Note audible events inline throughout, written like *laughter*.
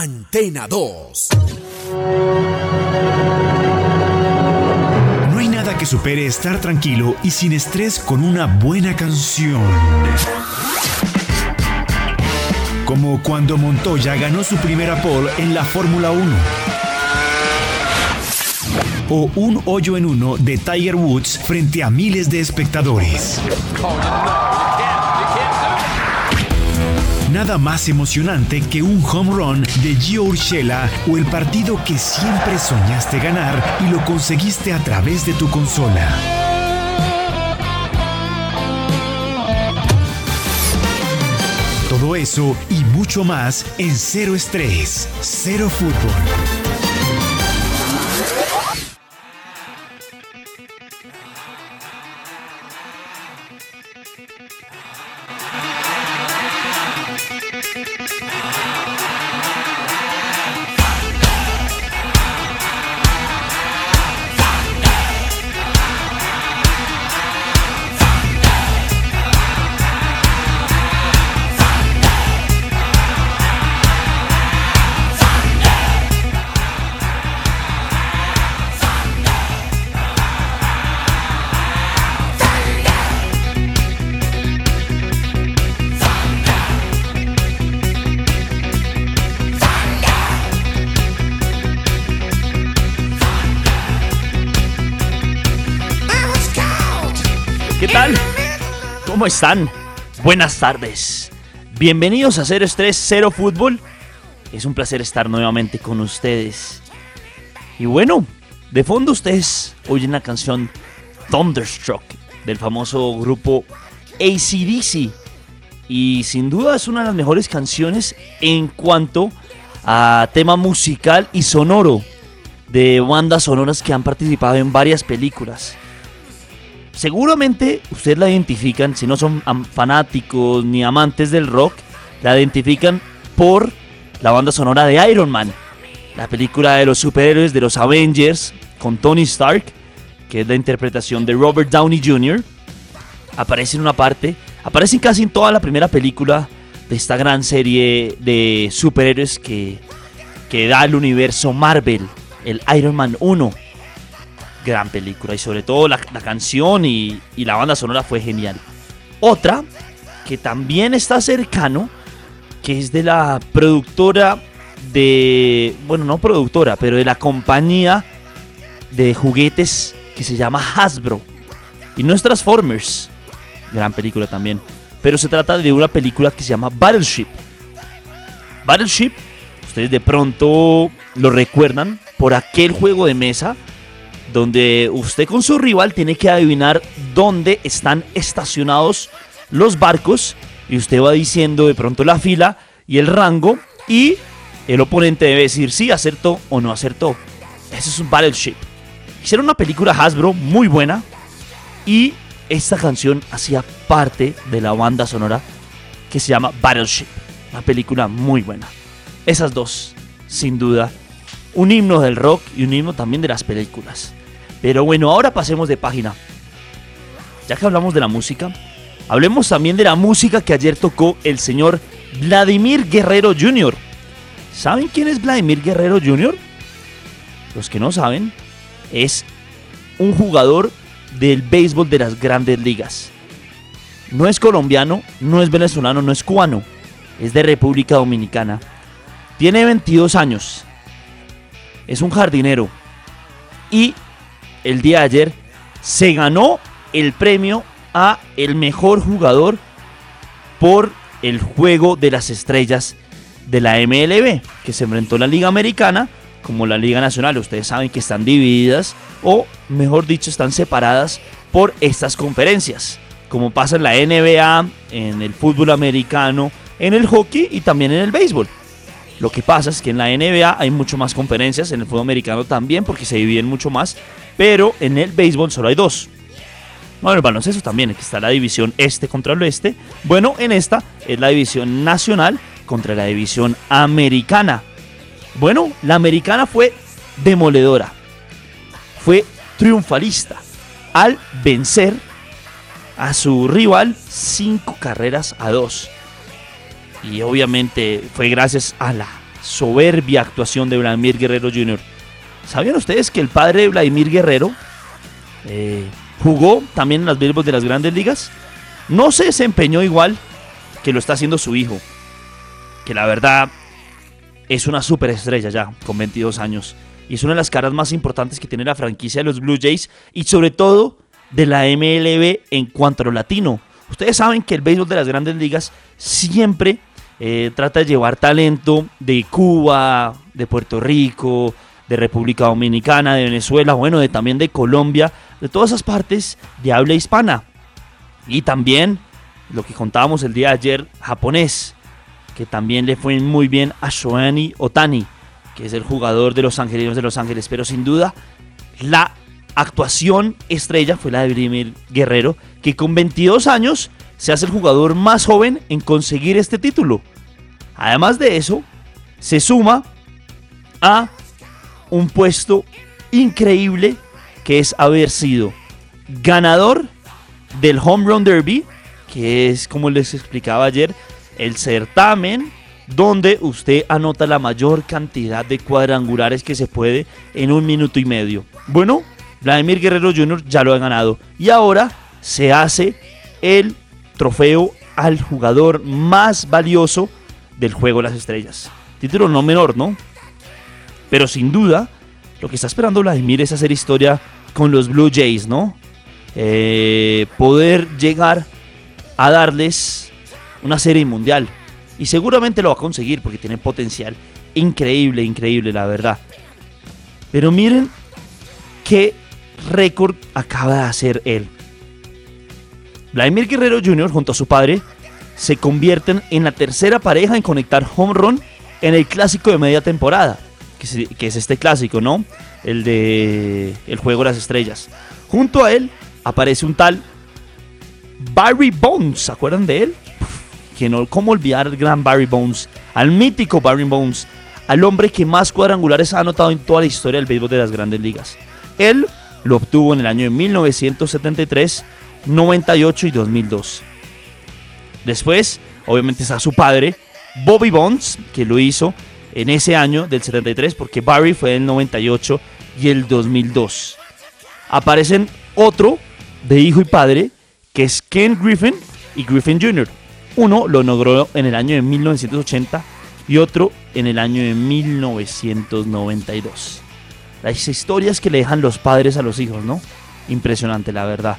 Antena 2. No hay nada que supere estar tranquilo y sin estrés con una buena canción. Como cuando Montoya ganó su primera pole en la Fórmula 1. O un hoyo en uno de Tiger Woods frente a miles de espectadores. Nada más emocionante que un home run de Gio Urshela o el partido que siempre soñaste ganar y lo conseguiste a través de tu consola. Todo eso y mucho más en Cero Estrés, Cero Fútbol. Están? Buenas tardes. Bienvenidos a Cero Estrés, Cero Fútbol. Es un placer estar nuevamente con ustedes. Y bueno, de fondo ustedes oyen la canción Thunderstruck del famoso grupo ACDC. Y sin duda es una de las mejores canciones en cuanto a tema musical y sonoro de bandas sonoras que han participado en varias películas. Seguramente ustedes la identifican, si no son fanáticos ni amantes del rock, la identifican por la banda sonora de Iron Man, la película de los superhéroes de los Avengers con Tony Stark, que es la interpretación de Robert Downey Jr. Aparece en una parte, aparece casi en toda la primera película de esta gran serie de superhéroes que, que da el universo Marvel, el Iron Man 1 gran película y sobre todo la, canción y, la banda sonora fue genial. Otra que también está cercano, que es de la productora de, bueno, no productora, pero de la compañía de juguetes que se llama Hasbro. Y no es Transformers, gran película también, pero se trata de una película que se llama Battleship. Battleship, ustedes de pronto lo recuerdan por aquel juego de mesa donde usted con su rival tiene que adivinar dónde están estacionados los barcos y usted va diciendo de pronto la fila y el rango y el oponente debe decir si acertó o no acertó. Eso es un Battleship. Hicieron una película Hasbro muy buena y esta canción hacía parte de la banda sonora que se llama Battleship. Una película muy buena. Esas dos, sin duda, un himno del rock y un himno también de las películas. Pero bueno, ahora pasemos de página. Ya que hablamos de la música, hablemos también de la música que ayer tocó el señor Vladimir Guerrero Jr. ¿Saben quién es Vladimir Guerrero Jr.? Los que no saben, es un jugador del béisbol de las grandes ligas. No es colombiano, no es venezolano, no es cubano. es de República Dominicana. Tiene 22 años. Es un jardinero. Y el día de ayer se ganó el premio a el mejor jugador por el juego de las estrellas de la MLB, que se enfrentó la Liga Americana como la Liga Nacional. Ustedes saben que están divididas o, mejor dicho, están separadas por estas conferencias, como pasa en la NBA, en el fútbol americano, en el hockey y también en el béisbol. Lo que pasa es que en la NBA hay mucho más conferencias, en el fútbol americano también, porque se dividen mucho más, pero en el béisbol solo hay dos. Bueno, en el baloncesto también, aquí está la división este contra el oeste. Bueno, en esta es la división nacional contra la división americana. Bueno, la americana fue demoledora, fue triunfalista al vencer a su rival cinco carreras a dos. Y obviamente fue gracias a la soberbia actuación de Vladimir Guerrero Jr. ¿Sabían ustedes que el padre de Vladimir Guerrero eh, jugó también en las béisbol de las grandes ligas? No se desempeñó igual que lo está haciendo su hijo, que la verdad es una superestrella ya, con 22 años. Y es una de las caras más importantes que tiene la franquicia de los Blue Jays y sobre todo de la MLB en cuanto a lo latino. Ustedes saben que el béisbol de las grandes ligas siempre eh, trata de llevar talento de Cuba, de Puerto Rico, de República Dominicana, de Venezuela, bueno, de, también de Colombia, de todas esas partes de habla hispana. Y también lo que contábamos el día de ayer, japonés, que también le fue muy bien a Shohei Otani, que es el jugador de los Angelinos de Los Ángeles, pero sin duda la actuación estrella fue la de Vladimir Guerrero, que con 22 años se hace el jugador más joven en conseguir este título. Además de eso, se suma a un puesto increíble que es haber sido ganador del Home Run Derby, que es como les explicaba ayer, el certamen donde usted anota la mayor cantidad de cuadrangulares que se puede en un minuto y medio. Bueno, Vladimir Guerrero Jr. ya lo ha ganado y ahora se hace el trofeo al jugador más valioso del juego de las estrellas. Título no menor, ¿no? Pero sin duda, lo que está esperando Vladimir es hacer historia con los Blue Jays, ¿no? Eh, poder llegar a darles una serie mundial. Y seguramente lo va a conseguir porque tiene potencial increíble, increíble, la verdad. Pero miren qué récord acaba de hacer él. Vladimir Guerrero Jr. junto a su padre se convierten en la tercera pareja en conectar home run en el clásico de media temporada, que es este clásico, ¿no? El de el juego de las estrellas. Junto a él aparece un tal Barry Bones, ¿se acuerdan de él? Que no, ¿Cómo olvidar al gran Barry Bones? Al mítico Barry Bones, al hombre que más cuadrangulares ha anotado en toda la historia del béisbol de las grandes ligas. Él lo obtuvo en el año de 1973 98 y 2002. Después, obviamente está su padre, Bobby Bonds, que lo hizo en ese año del 73, porque Barry fue en el 98 y el 2002. Aparecen otro de hijo y padre, que es Ken Griffin y Griffin Jr. Uno lo logró en el año de 1980 y otro en el año de 1992. Las historias que le dejan los padres a los hijos, ¿no? Impresionante, la verdad.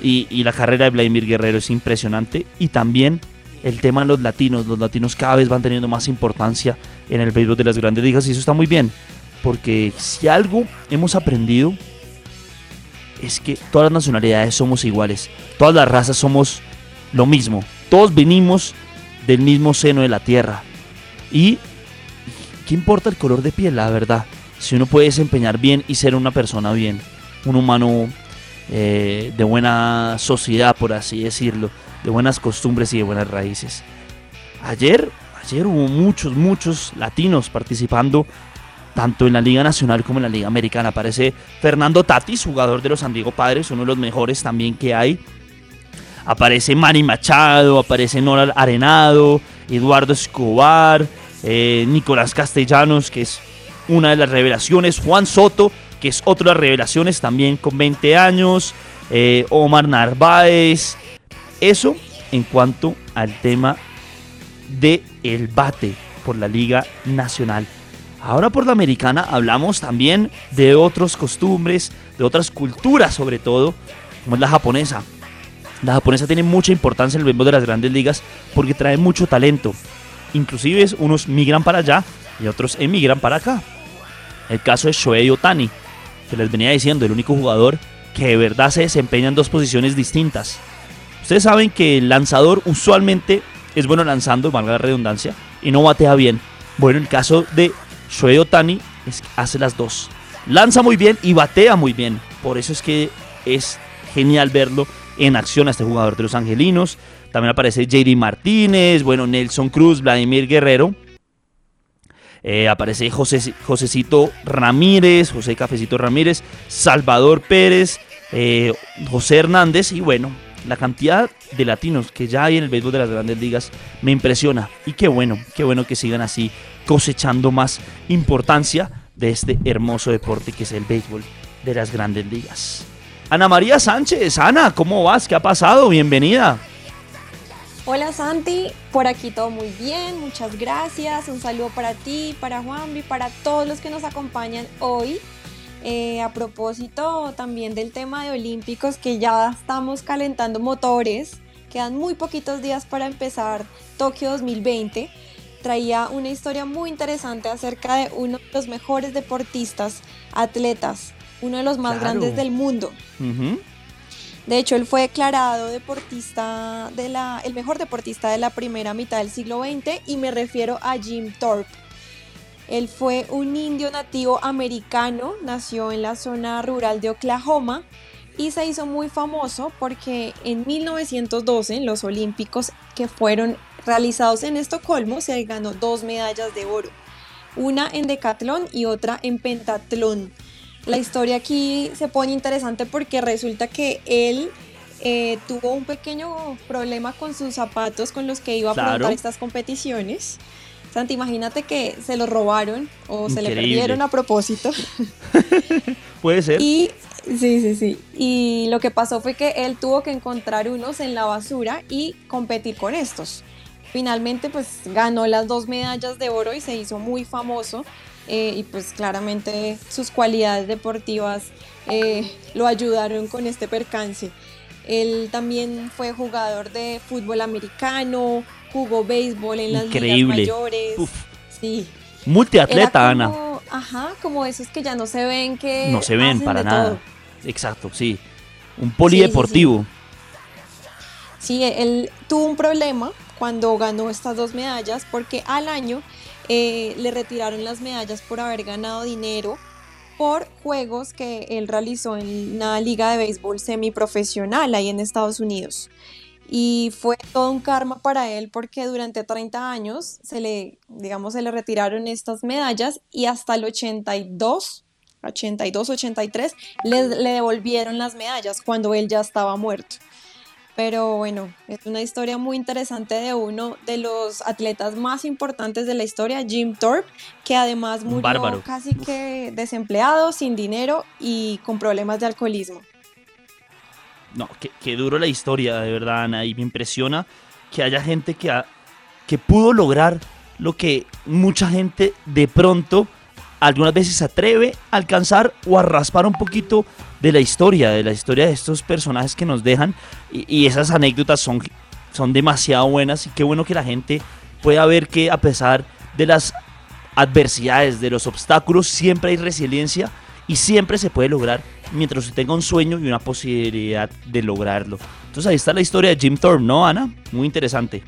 Y, la carrera de Vladimir Guerrero es impresionante. Y también el tema de los latinos. Los latinos cada vez van teniendo más importancia en el béisbol de las grandes ligas y eso está muy bien. Porque si algo hemos aprendido es que todas las nacionalidades somos iguales. Todas las razas somos lo mismo. Todos venimos del mismo seno de la tierra. Y ¿qué importa el color de piel, la verdad? Si uno puede desempeñar bien y ser una persona bien, un humano eh, de buena sociedad, por así decirlo, de buenas costumbres y de buenas raíces. Ayer, ayer hubo muchos, muchos latinos participando tanto en la Liga Nacional como en la Liga Americana. Aparece Fernando Tatis, jugador de los San Diego Padres, uno de los mejores también que hay. Aparece Manny Machado, aparece Nora Arenado, Eduardo Escobar, eh, Nicolás Castellanos, que es una de las revelaciones, Juan Soto, que es otra de las revelaciones también con 20 años, eh, Omar Narváez. Eso en cuanto al tema de bate por la Liga Nacional. Ahora por la americana hablamos también de otras costumbres, de otras culturas sobre todo, como es la japonesa. La japonesa tiene mucha importancia en el béisbol de las grandes ligas porque trae mucho talento. Inclusive unos migran para allá y otros emigran para acá. El caso es Shohei Otani, que les venía diciendo, el único jugador que de verdad se desempeña en dos posiciones distintas. Ustedes saben que el lanzador usualmente es bueno lanzando, valga la redundancia, y no batea bien. Bueno, el caso de Shohei Otani hace las dos. Lanza muy bien y batea muy bien. Por eso es que es genial verlo en acción a este jugador de los Angelinos. También aparece JD Martínez, bueno, Nelson Cruz, Vladimir Guerrero. Eh, aparece José, Josecito Ramírez, José Cafecito Ramírez, Salvador Pérez, eh, José Hernández y bueno, la cantidad de latinos que ya hay en el béisbol de las grandes ligas me impresiona. Y qué bueno, qué bueno que sigan así cosechando más importancia de este hermoso deporte que es el béisbol de las grandes ligas. Ana María Sánchez, Ana, ¿cómo vas? ¿Qué ha pasado? Bienvenida. Hola Santi, por aquí todo muy bien, muchas gracias. Un saludo para ti, para Juanvi, para todos los que nos acompañan hoy. Eh, a propósito también del tema de Olímpicos, que ya estamos calentando motores, quedan muy poquitos días para empezar Tokio 2020, traía una historia muy interesante acerca de uno de los mejores deportistas, atletas, uno de los más grandes del mundo. De hecho, él fue declarado deportista de la, el mejor deportista de la primera mitad del siglo XX y me refiero a Jim Thorpe. Él fue un indio nativo americano, nació en la zona rural de Oklahoma y se hizo muy famoso porque en 1912 en los Olímpicos que fueron realizados en Estocolmo se ganó dos medallas de oro, una en decatlón y otra en pentatlón. La historia aquí se pone interesante porque resulta que él eh, tuvo un pequeño problema con sus zapatos con los que iba a afrontar estas competiciones Santi, imagínate que se lo robaron o se le perdieron a propósito. *laughs* Puede ser. Y sí, sí, sí. Y lo que pasó fue que él tuvo que encontrar unos en la basura y competir con estos. Finalmente, pues ganó las dos medallas de oro y se hizo muy famoso. Eh, y pues claramente sus cualidades deportivas eh, lo ayudaron con este percance. Él también fue jugador de fútbol americano, jugó béisbol en las ligas mayores. Sí. Multiatleta, Ana. Ajá, como esos que ya no se ven que. No se ven para nada. Exacto, sí. Un polideportivo. Sí, él tuvo un problema cuando ganó estas dos medallas porque al año eh, le retiraron las medallas por haber ganado dinero por juegos que él realizó en una liga de béisbol semiprofesional ahí en Estados Unidos y fue todo un karma para él porque durante 30 años se le, digamos, se le retiraron estas medallas y hasta el 82, 82, 83 le, le devolvieron las medallas cuando él ya estaba muerto. Pero bueno, es una historia muy interesante de uno de los atletas más importantes de la historia, Jim Thorpe, que además murió casi que desempleado, sin dinero y con problemas de alcoholismo. No, que, duro la historia, de verdad, Ana, y me impresiona que haya gente que, que pudo lograr lo que mucha gente de pronto algunas veces se atreve a alcanzar o a raspar un poquito de la historia, de la historia de estos personajes que nos dejan. Y, esas anécdotas son, son demasiado buenas y qué bueno que la gente pueda ver que a pesar de las adversidades, de los obstáculos, siempre hay resiliencia y siempre se puede lograr mientras usted tenga un sueño y una posibilidad de lograrlo. Entonces ahí está la historia de Jim Thorpe, ¿no, Ana? Muy interesante.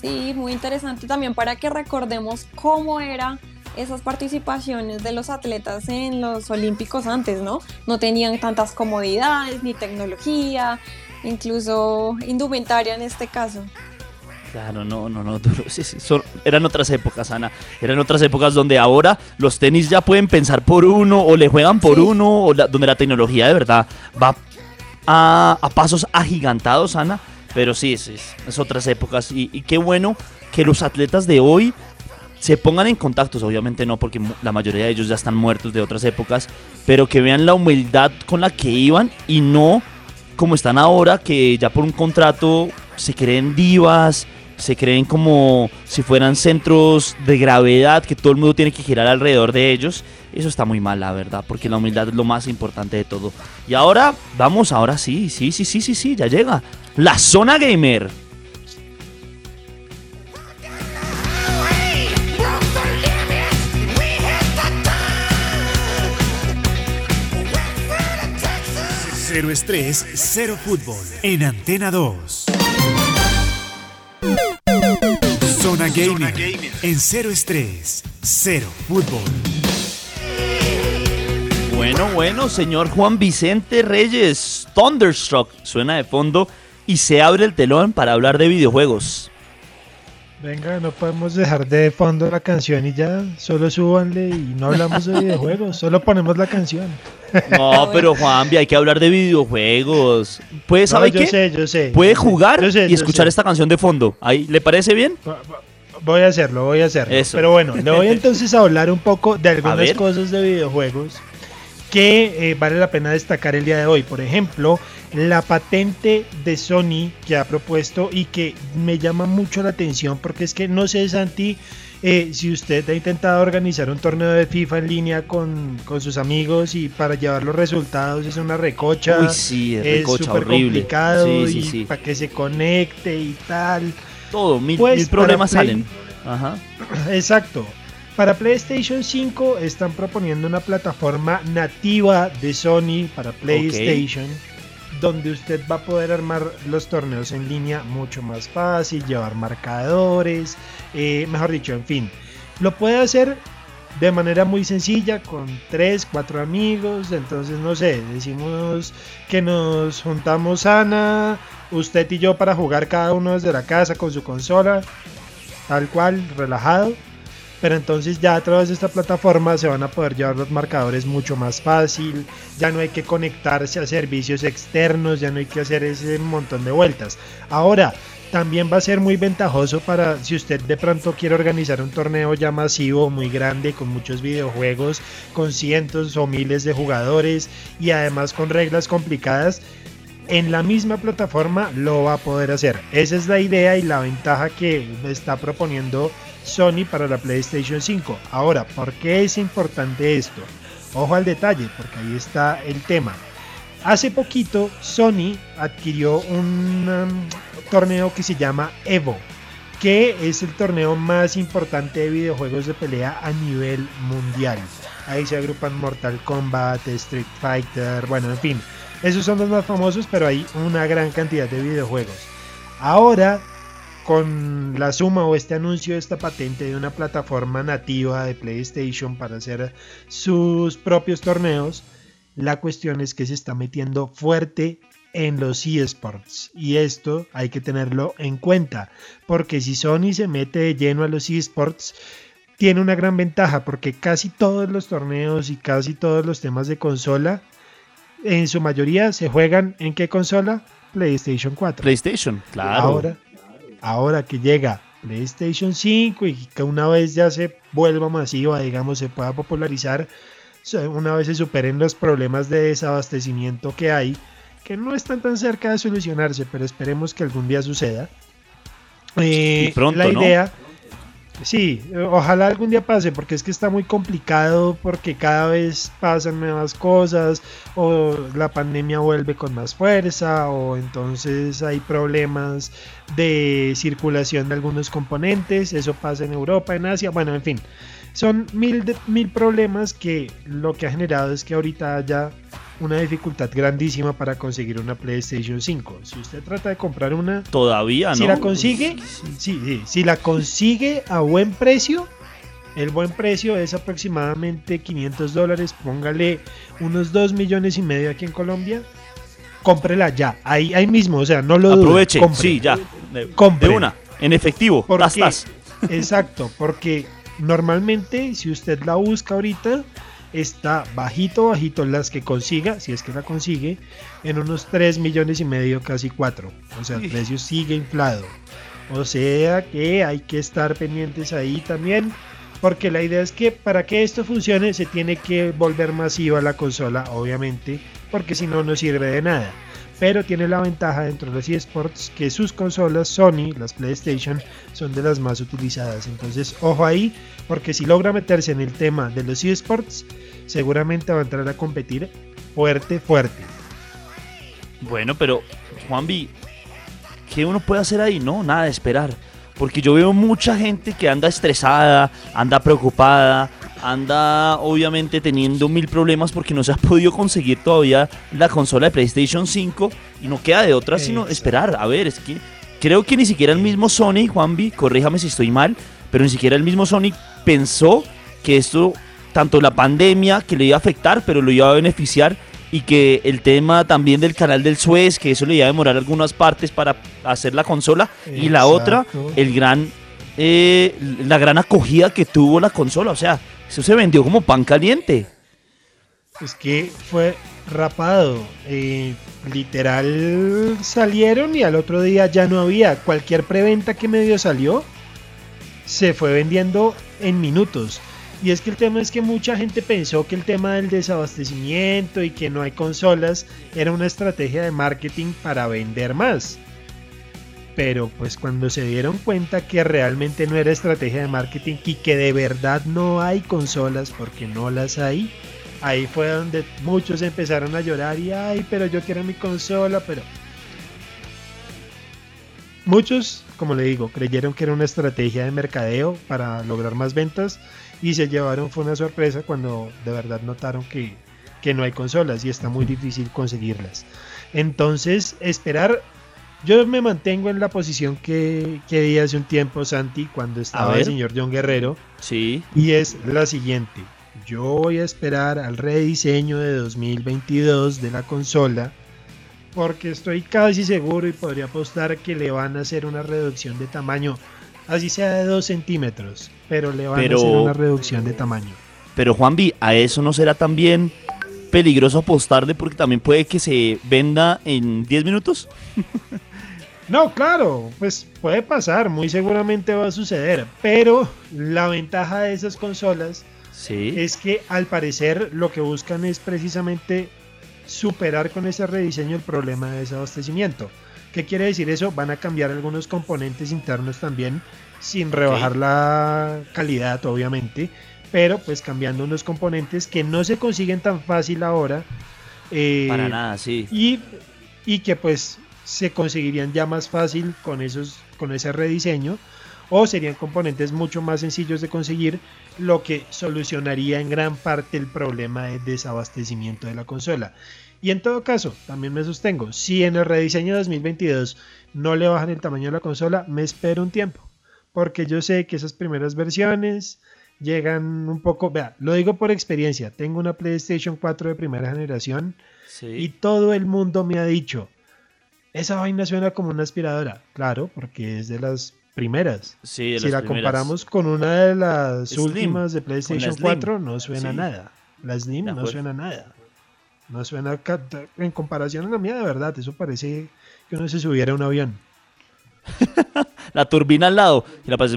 Sí, muy interesante también para que recordemos cómo eran esas participaciones de los atletas en los Olímpicos antes, ¿no? No tenían tantas comodidades ni tecnología, incluso indumentaria en este caso. Claro, no, no, no. eran otras épocas, Ana. Eran otras épocas donde ahora los tenis ya pueden pensar por uno o le juegan por uno, o donde la tecnología de verdad va a, pasos agigantados, Ana. Pero sí, es, es, otras épocas. Y, qué bueno que los atletas de hoy se pongan en contacto. Obviamente no, porque la mayoría de ellos ya están muertos de otras épocas. Pero que vean la humildad con la que iban y no como están ahora, que ya por un contrato se creen divas se creen como si fueran centros de gravedad, que todo el mundo tiene que girar alrededor de ellos. Eso está muy mal, la verdad, porque la humildad es lo más importante de todo. Y ahora, vamos, ahora sí, sí, sí, sí, sí, sí, ya llega. La zona gamer. Cero estrés, cero fútbol. En Antena 2. Zona Gamer. En cero estrés, cero fútbol. Bueno, bueno, señor Juan Vicente Reyes, Thunderstruck suena de fondo y se abre el telón para hablar de videojuegos. Venga, no podemos dejar de fondo la canción y ya, solo súbanle y no hablamos de videojuegos, solo ponemos la canción. No, pero Juanvi, hay que hablar de videojuegos. ¿Puede saber yo qué? sé, yo sé. Puede yo sé, jugar yo sé, y yo escuchar sé. esta canción de fondo. Ahí, ¿Le parece bien? Voy a hacerlo, voy a hacerlo. Eso. Pero bueno, le voy *laughs* entonces a hablar un poco de algunas cosas de videojuegos que eh, vale la pena destacar el día de hoy. Por ejemplo, la patente de Sony que ha propuesto y que me llama mucho la atención porque es que no sé, Santi, eh, si usted ha intentado organizar un torneo de FIFA en línea con, con sus amigos y para llevar los resultados es una recocha. Uy, sí, es recocha, horrible. complicado Sí, sí, y para que se conecte y tal. Todo, mil, Pues, mil problemas Play- salen. Ajá. *clears throat* Exacto. Para PlayStation 5 están proponiendo una plataforma nativa de Sony para PlayStation, donde usted va a poder armar los torneos en línea mucho más fácil, llevar marcadores, eh, mejor dicho, en fin. Lo puede hacer de manera muy sencilla con 3, 4 amigos, entonces no sé, decimos que nos juntamos Ana, usted y yo para jugar cada uno desde la casa con su consola, tal cual, relajado. Pero entonces ya a través de esta plataforma se van a poder llevar los marcadores mucho más fácil, ya no hay que conectarse a servicios externos, ya no hay que hacer ese montón de vueltas. Ahora, también va a ser muy ventajoso para si usted de pronto quiere organizar un torneo ya masivo, muy grande, con muchos videojuegos, con cientos o miles de jugadores y además con reglas complicadas, en la misma plataforma lo va a poder hacer. Esa es la idea y la ventaja que está proponiendo Sony para la PlayStation 5. Ahora, ¿por qué es importante esto? Ojo al detalle, porque ahí está el tema. Hace poquito Sony adquirió un um, torneo que se llama Evo, que es el torneo más importante de videojuegos de pelea a nivel mundial. Ahí se agrupan Mortal Kombat, Street Fighter, bueno, en fin. Esos son los más famosos, pero hay una gran cantidad de videojuegos. Ahora, con la suma o este anuncio de esta patente de una plataforma nativa de PlayStation para hacer sus propios torneos, la cuestión es que se está metiendo fuerte en los eSports y esto hay que tenerlo en cuenta porque si Sony se mete de lleno a los eSports tiene una gran ventaja porque casi todos los torneos y casi todos los temas de consola en su mayoría se juegan en qué consola? PlayStation 4. PlayStation, claro. Ahora, ahora que llega PlayStation 5 y que una vez ya se vuelva masiva, digamos, se pueda popularizar, una vez se superen los problemas de desabastecimiento que hay, que no están tan cerca de solucionarse, pero esperemos que algún día suceda. Eh, Y pronto, la ¿no? Sí, ojalá algún día pase, porque es que está muy complicado, porque cada vez pasan nuevas cosas, o la pandemia vuelve con más fuerza, o entonces hay problemas de circulación de algunos componentes, eso pasa en Europa, en Asia, bueno, en fin, son mil, de- mil problemas que lo que ha generado es que ahorita haya una dificultad grandísima para conseguir una PlayStation 5. Si usted trata de comprar una, Todavía, ¿no? si la consigue, sí, sí, si la consigue a buen precio, el buen precio es aproximadamente 500 dólares, póngale unos 2 millones y medio aquí en Colombia, cómprela ya, ahí, ahí mismo, o sea, no lo dude, Aproveche, compre. sí, ya. De, Compre. de una, en efectivo. ¿Por tas, qué? tas. Exacto, porque normalmente si usted la busca ahorita está bajito, bajito las que consiga, si es que la consigue, en unos 3 millones y medio, casi 4. O sea, el precio sigue inflado. O sea que hay que estar pendientes ahí también, porque la idea es que para que esto funcione se tiene que volver masiva la consola, obviamente, porque si no, no sirve de nada. Pero tiene la ventaja dentro de los eSports que sus consolas Sony, las PlayStation, son de las más utilizadas. Entonces, ojo ahí, porque si logra meterse en el tema de los eSports, seguramente va a entrar a competir fuerte, fuerte. Bueno, pero Juanvi, ¿qué uno puede hacer ahí? No, nada de esperar. Porque yo veo mucha gente que anda estresada, anda preocupada, anda obviamente teniendo mil problemas porque no se ha podido conseguir todavía la consola de PlayStation 5 y no queda de otra sino esperar. A ver, es que creo que ni siquiera el mismo Sony, Juanvi, corríjame si estoy mal, pero ni siquiera el mismo Sony pensó que esto, tanto la pandemia que le iba a afectar, pero lo iba a beneficiar y que el tema también del canal del Suez, que eso le iba a demorar algunas partes para hacer la consola, y la otra, el gran, eh, la gran acogida que tuvo la consola, o sea, eso se vendió como pan caliente. Es que fue rapado, eh, literal salieron y al otro día ya no había, cualquier preventa que medio salió, se fue vendiendo en minutos. Y es que el tema es que mucha gente pensó que el tema del desabastecimiento y que no hay consolas era una estrategia de marketing para vender más. Pero pues cuando se dieron cuenta que realmente no era estrategia de marketing y que de verdad no hay consolas porque no las hay, ahí fue donde muchos empezaron a llorar y ay, pero yo quiero mi consola, pero muchos, como le digo, creyeron que era una estrategia de mercadeo para lograr más ventas y se llevaron fue una sorpresa cuando de verdad notaron que, no hay consolas y está muy difícil conseguirlas. Entonces, esperar. Yo me mantengo en la posición que, que di hace un tiempo, Santi, cuando estaba el señor John Guerrero. Sí. Y es la siguiente. Yo voy a esperar al rediseño de 2022 de la consola. Porque estoy casi seguro y podría apostar que le van a hacer una reducción de tamaño así sea de 2 centímetros, pero le van a hacer una reducción de tamaño. Pero Juanvi, ¿a eso no será también peligroso apostarle porque también puede que se venda en 10 minutos? *laughs* no, claro, pues puede pasar, muy seguramente va a suceder, pero la ventaja de esas consolas es que al parecer lo que buscan es precisamente superar con ese rediseño el problema de desabastecimiento. ¿Qué quiere decir eso? Van a cambiar algunos componentes internos también, sin rebajar la calidad, obviamente, pero pues cambiando unos componentes que no se consiguen tan fácil ahora. Eh, Para nada, sí. Y, y que pues se conseguirían ya más fácil con, esos, con ese rediseño o serían componentes mucho más sencillos de conseguir, lo que solucionaría en gran parte el problema de desabastecimiento de la consola. Y en todo caso, también me sostengo, si en el rediseño 2022 no le bajan el tamaño de la consola, me espero un tiempo. Porque yo sé que esas primeras versiones llegan un poco, vea, lo digo por experiencia, tengo una PlayStation 4 de primera generación y todo el mundo me ha dicho, esa vaina suena como una aspiradora. Claro, porque es de las primeras. si la comparamos con una de las últimas de PlayStation 4, no suena nada. La Slim no suena nada. No suena en comparación a la mía, de verdad. Eso parece que uno se subiera a un avión. *laughs* la turbina al lado y la parece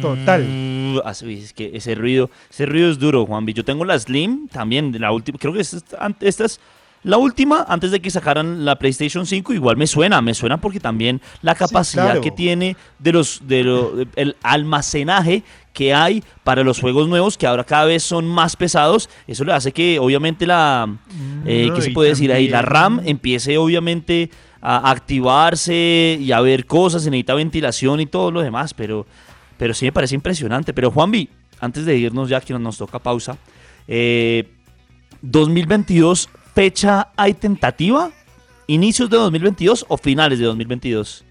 total así es que ese ruido ese ruido es duro Juanvi yo tengo la Slim también la última creo que esta, esta es la última, antes de que sacaran la PlayStation 5, igual me suena, me suena porque también la capacidad que tiene de los, de el almacenaje que hay para los juegos nuevos, que ahora cada vez son más pesados, eso le hace que obviamente la, eh, ¿qué se puede decir ahí? La RAM empiece obviamente a activarse y a ver cosas, se necesita ventilación y todo lo demás, pero, pero sí me parece impresionante. Pero Juanvi, antes de irnos ya que nos toca pausa, eh, 2022 fecha hay tentativa? ¿Inicios de 2022 o finales de 2022?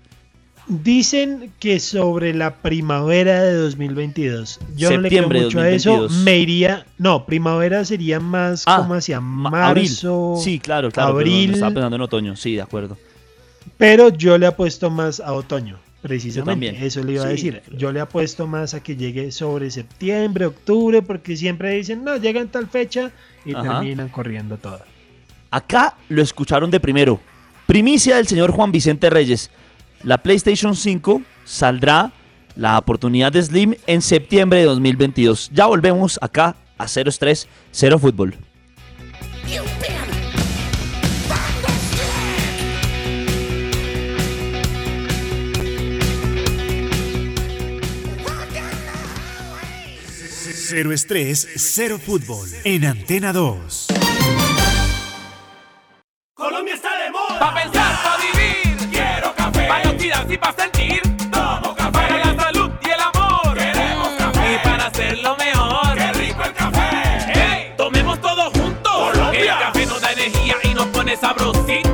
Dicen que sobre la primavera de 2022. Yo no le creo mucho a eso. Me iría. No, primavera sería más ah, como hacia marzo. Sí, claro, claro. Abril. Estaba pensando en otoño, sí, de acuerdo. Pero yo le apuesto más a otoño, precisamente. Eso le iba a decir. Yo le apuesto más a que llegue sobre septiembre, octubre, porque siempre dicen, no, llegan tal fecha y terminan corriendo todo. Acá lo escucharon de primero. Primicia del señor Juan Vicente Reyes. La PlayStation 5 saldrá la oportunidad de Slim en septiembre de 2022. Ya volvemos acá a 03 0 Fútbol. Cero estrés, cero fútbol en Antena 2. Colombia está de moda. Pa' pensar, pa' vivir. Quiero café. Pa' y pa' sentir. Tomo café. Para la salud y el amor. Queremos café. Y para hacerlo mejor. Qué rico el café. Hey, tomemos todo juntos. Colombia. El café nos da energía y nos pone sabrosito.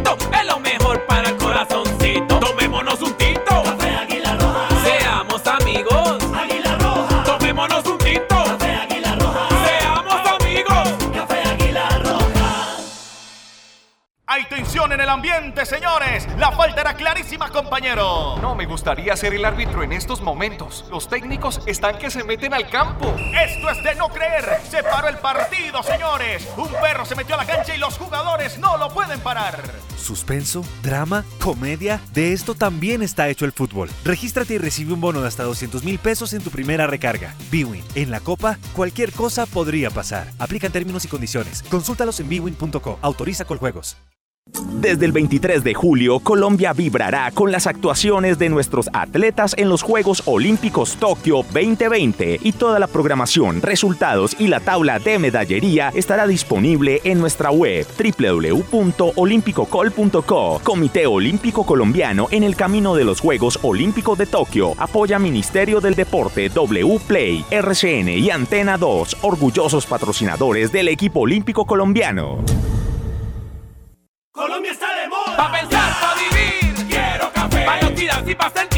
Tensión en el ambiente, señores. La falta era clarísima, compañero. No me gustaría ser el árbitro en estos momentos. Los técnicos están que se meten al campo. Esto es de no creer. Se paró el partido, señores. Un perro se metió a la cancha y los jugadores no lo pueden parar. Suspenso, drama, comedia, de esto también está hecho el fútbol. Regístrate y recibe un bono de hasta 200 mil pesos en tu primera recarga. Bwin, en la Copa, cualquier cosa podría pasar. Aplican términos y condiciones. Consúltalos en bwin.co. Autoriza con juegos. Desde el 23 de julio, Colombia vibrará con las actuaciones de nuestros atletas en los Juegos Olímpicos Tokio 2020 y toda la programación, resultados y la tabla de medallería estará disponible en nuestra web www.olimpicocol.co. Comité Olímpico Colombiano en el camino de los Juegos Olímpicos de Tokio. Apoya Ministerio del Deporte, W-Play, RCN y Antena 2, orgullosos patrocinadores del equipo olímpico colombiano. Colombia está de moda. Pa' pensar, pa' vivir. Quiero café. Pa' y pa' sentir.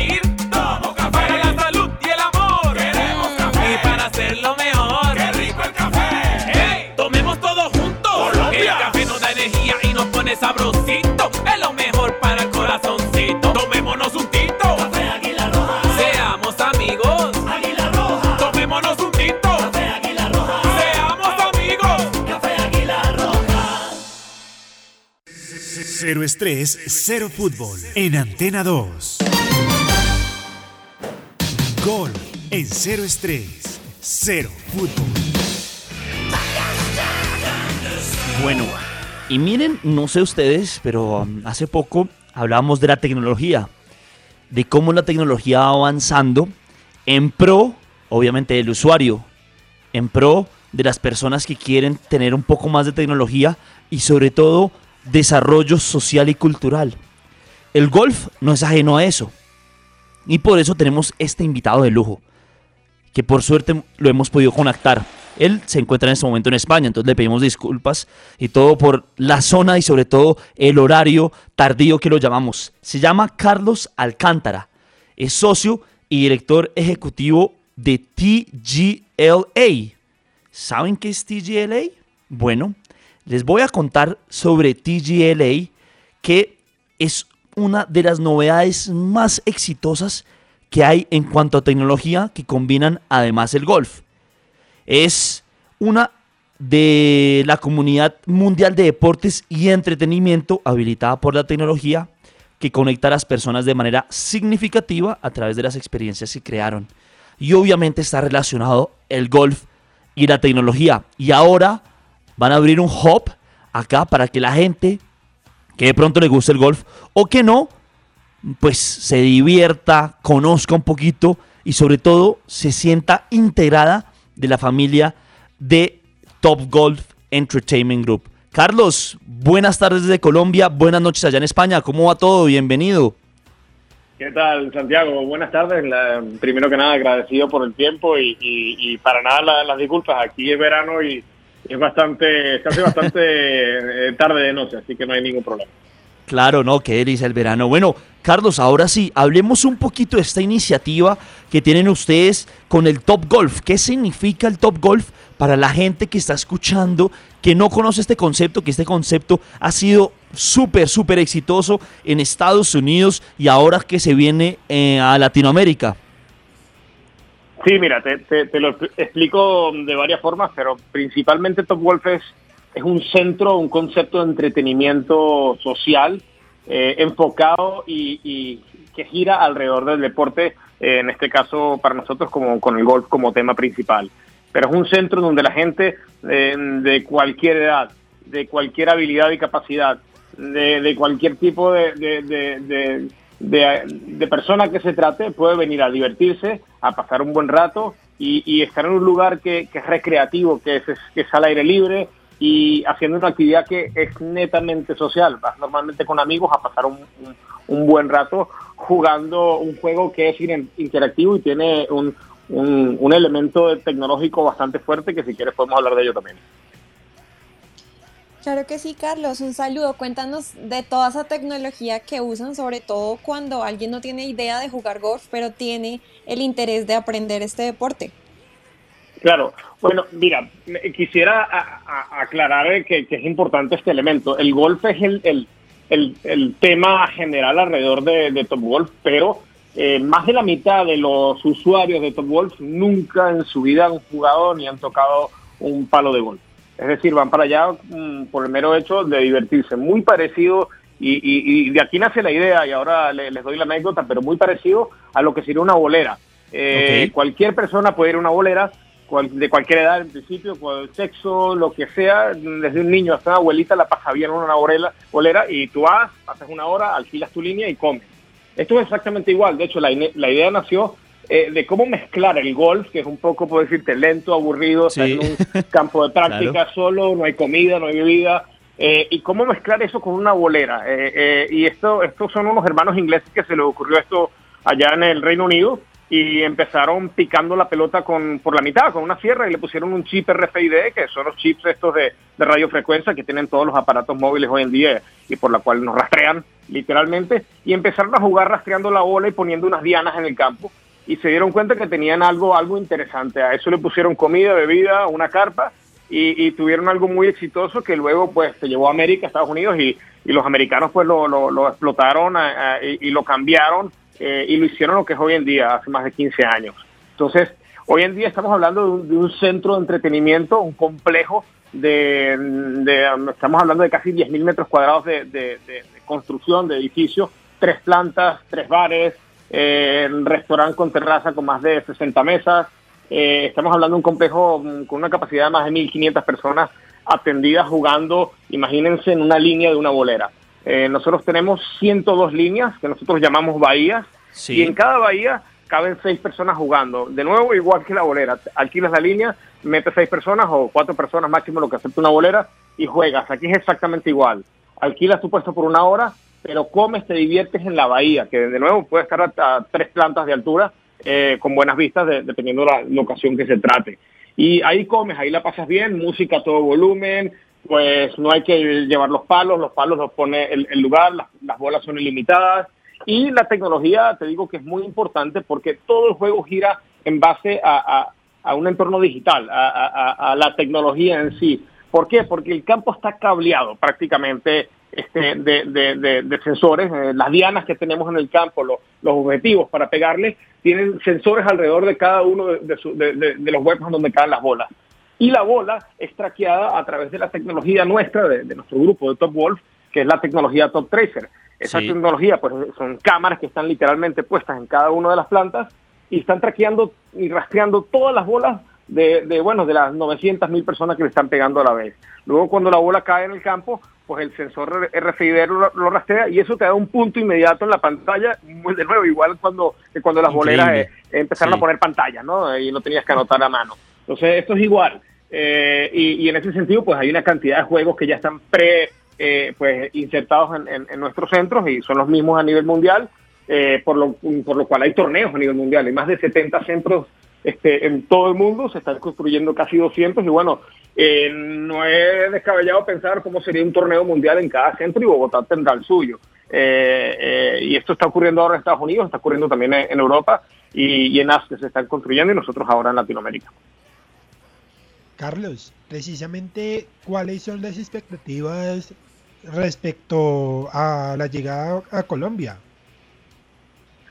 Cero estrés, cero fútbol. En Antena 2. Gol en cero estrés, cero fútbol. Bueno, y miren, no sé ustedes, pero um, hace poco hablábamos de la tecnología, de cómo la tecnología va avanzando en pro, obviamente, del usuario, en pro de las personas que quieren tener un poco más de tecnología y sobre todo desarrollo social y cultural. El golf no es ajeno a eso. Y por eso tenemos este invitado de lujo, que por suerte lo hemos podido conectar. Él se encuentra en este momento en España, entonces le pedimos disculpas y todo por la zona y sobre todo el horario tardío que lo llamamos. Se llama Carlos Alcántara, es socio y director ejecutivo de TGLA. ¿Saben qué es TGLA? Bueno, les voy a contar sobre TGLA, que es una de las novedades más exitosas que hay en cuanto a tecnología que combinan además el golf. Es una de la comunidad mundial de deportes y entretenimiento habilitada por la tecnología que conecta a las personas de manera significativa a través de las experiencias que crearon. Y obviamente está relacionado el golf y la tecnología. Y ahora van a abrir un hub acá para que la gente que de pronto le guste el golf o que no, pues se divierta, conozca un poquito y sobre todo se sienta integrada de la familia de Top Golf Entertainment Group. Carlos, buenas tardes desde Colombia, buenas noches allá en España, ¿cómo va todo? Bienvenido. ¿Qué tal, Santiago? Buenas tardes. Primero que nada, agradecido por el tiempo y, y- y para nada la- las disculpas. Aquí es verano y es bastante, se hace bastante *laughs* eh, tarde de noche, así que no hay ningún problema. Claro, no, qué delicia el verano. Bueno, Carlos, ahora sí, hablemos un poquito de esta iniciativa que tienen ustedes con el Top Golf. ¿Qué significa el Top Golf para la gente que está escuchando, que no conoce este concepto, que este concepto ha sido súper, súper exitoso en Estados Unidos y ahora que se viene eh, a Latinoamérica? Sí, mira, te, te- lo expl- explico de varias formas, pero principalmente Top Golf es, es un centro, un concepto de entretenimiento social eh, enfocado y, que gira alrededor del deporte, eh, en este caso para nosotros como con el golf como tema principal. Pero es un centro donde la gente eh, de cualquier edad, de cualquier habilidad y capacidad, de, cualquier tipo de- de- persona que se trate, puede venir a divertirse, a pasar un buen rato y, estar en un lugar que, es recreativo, que es, que es al aire libre y haciendo una actividad que es netamente social. Vas normalmente con amigos a pasar un, un, buen rato jugando un juego que es interactivo y tiene un, un, elemento tecnológico bastante fuerte que si quieres podemos hablar de ello también. Claro que sí, Carlos. Un saludo. Cuéntanos de toda esa tecnología que usan, sobre todo cuando alguien no tiene idea de jugar golf, pero tiene el interés de aprender este deporte. Claro. Bueno, mira, quisiera aclarar que, es importante este elemento. El golf es el, el, tema general alrededor de, Top Golf, pero eh, más de la mitad de los usuarios de Top Golf nunca en su vida han jugado ni han tocado un palo de golf. Es decir, van para allá mm, por el mero hecho de divertirse. Muy parecido, y, de aquí nace la idea, y ahora les doy la anécdota, pero muy parecido a lo que sería una bolera. Eh, cualquier persona puede ir a una bolera, de cualquier edad en principio, el sexo, lo que sea, desde un niño hasta una abuelita la pasa bien en una bolera, bolera y tú vas, pasas una hora, alquilas tu línea y comes. Esto es exactamente igual, de hecho la, la idea nació eh, de cómo mezclar el golf, que es un poco, puedo decirte, lento, aburrido, en un campo de *laughs* práctica solo, no hay comida, no hay bebida, eh, y cómo mezclar eso con una bolera. Eh, y esto, estos son unos hermanos ingleses que se les ocurrió esto allá en el Reino Unido y empezaron picando la pelota con por la mitad con una sierra y le pusieron un chip RFID, que son los chips estos de, de radiofrecuencia que tienen todos los aparatos móviles hoy en día y por la cual nos rastrean literalmente, y empezaron a jugar rastreando la bola y poniendo unas dianas en el campo y se dieron cuenta que tenían algo, algo interesante. A eso le pusieron comida, bebida, una carpa y, tuvieron algo muy exitoso que luego pues se llevó a América, Estados Unidos y, los americanos pues lo, lo, explotaron y, lo cambiaron eh, y lo hicieron lo que es hoy en día, hace más de 15 años. Entonces, hoy en día estamos hablando de un, centro de entretenimiento, un complejo de, estamos hablando de casi 10.000 metros cuadrados de, de construcción, de edificios, tres plantas, tres bares, eh, restaurante con terraza con más de 60 mesas. Eh, estamos hablando de un complejo mm, con una capacidad de más de 1.500 personas atendidas jugando, imagínense, en una línea de una bolera. Eh, nosotros tenemos 102 líneas que nosotros llamamos bahías y en cada bahía caben seis personas jugando. De nuevo, igual que la bolera, alquilas la línea, metes seis personas o cuatro personas máximo lo que acepta una bolera y juegas. Aquí es exactamente igual. Alquilas tu puesto por una hora, pero comes, te diviertes en la bahía, que de nuevo puede estar a, tres plantas de altura eh, con buenas vistas dependiendo de la locación que se trate. Y ahí comes, ahí la pasas bien, música a todo volumen, pues no hay que llevar los palos, los palos los pone el, lugar, las, bolas son ilimitadas. Y la tecnología, te digo que es muy importante porque todo el juego gira en base a, un entorno digital, a, la tecnología en sí. ¿Por qué? Porque el campo está cableado prácticamente este, de, sensores. Eh, las dianas que tenemos en el campo, los objetivos para pegarle, tienen sensores alrededor de cada uno de, los huecos donde caen las bolas. Y la bola es traqueada a través de la tecnología nuestra, de, nuestro grupo de Top Wolf, que es la tecnología Top Tracer. Esa tecnología, pues son cámaras que están literalmente puestas en cada una de las plantas y están traqueando y rastreando todas las bolas de, bueno, de las 900 mil personas que le están pegando a la vez. Luego cuando la bola cae en el campo, pues el sensor RFID lo, rastrea y eso te da un punto inmediato en la pantalla, de nuevo, igual cuando, cuando las boleras eh, empezaron a poner pantalla, ¿no? Y no tenías que anotar a mano. Entonces esto es igual. Eh, y, en ese sentido, pues hay una cantidad de juegos que ya están pre, eh, pues insertados en, en, nuestros centros y son los mismos a nivel mundial, por, lo, por lo cual hay torneos a nivel mundial. Hay más de 70 centros este, en todo el mundo, se están construyendo casi 200 y bueno, eh, no es descabellado pensar cómo sería un torneo mundial en cada centro y Bogotá tendrá el suyo. Eh, eh, y esto está ocurriendo ahora en Estados Unidos, está ocurriendo también en, Europa y, en Asia se están construyendo y nosotros ahora en Latinoamérica. Carlos, precisamente, ¿cuáles son las expectativas respecto a la llegada a Colombia?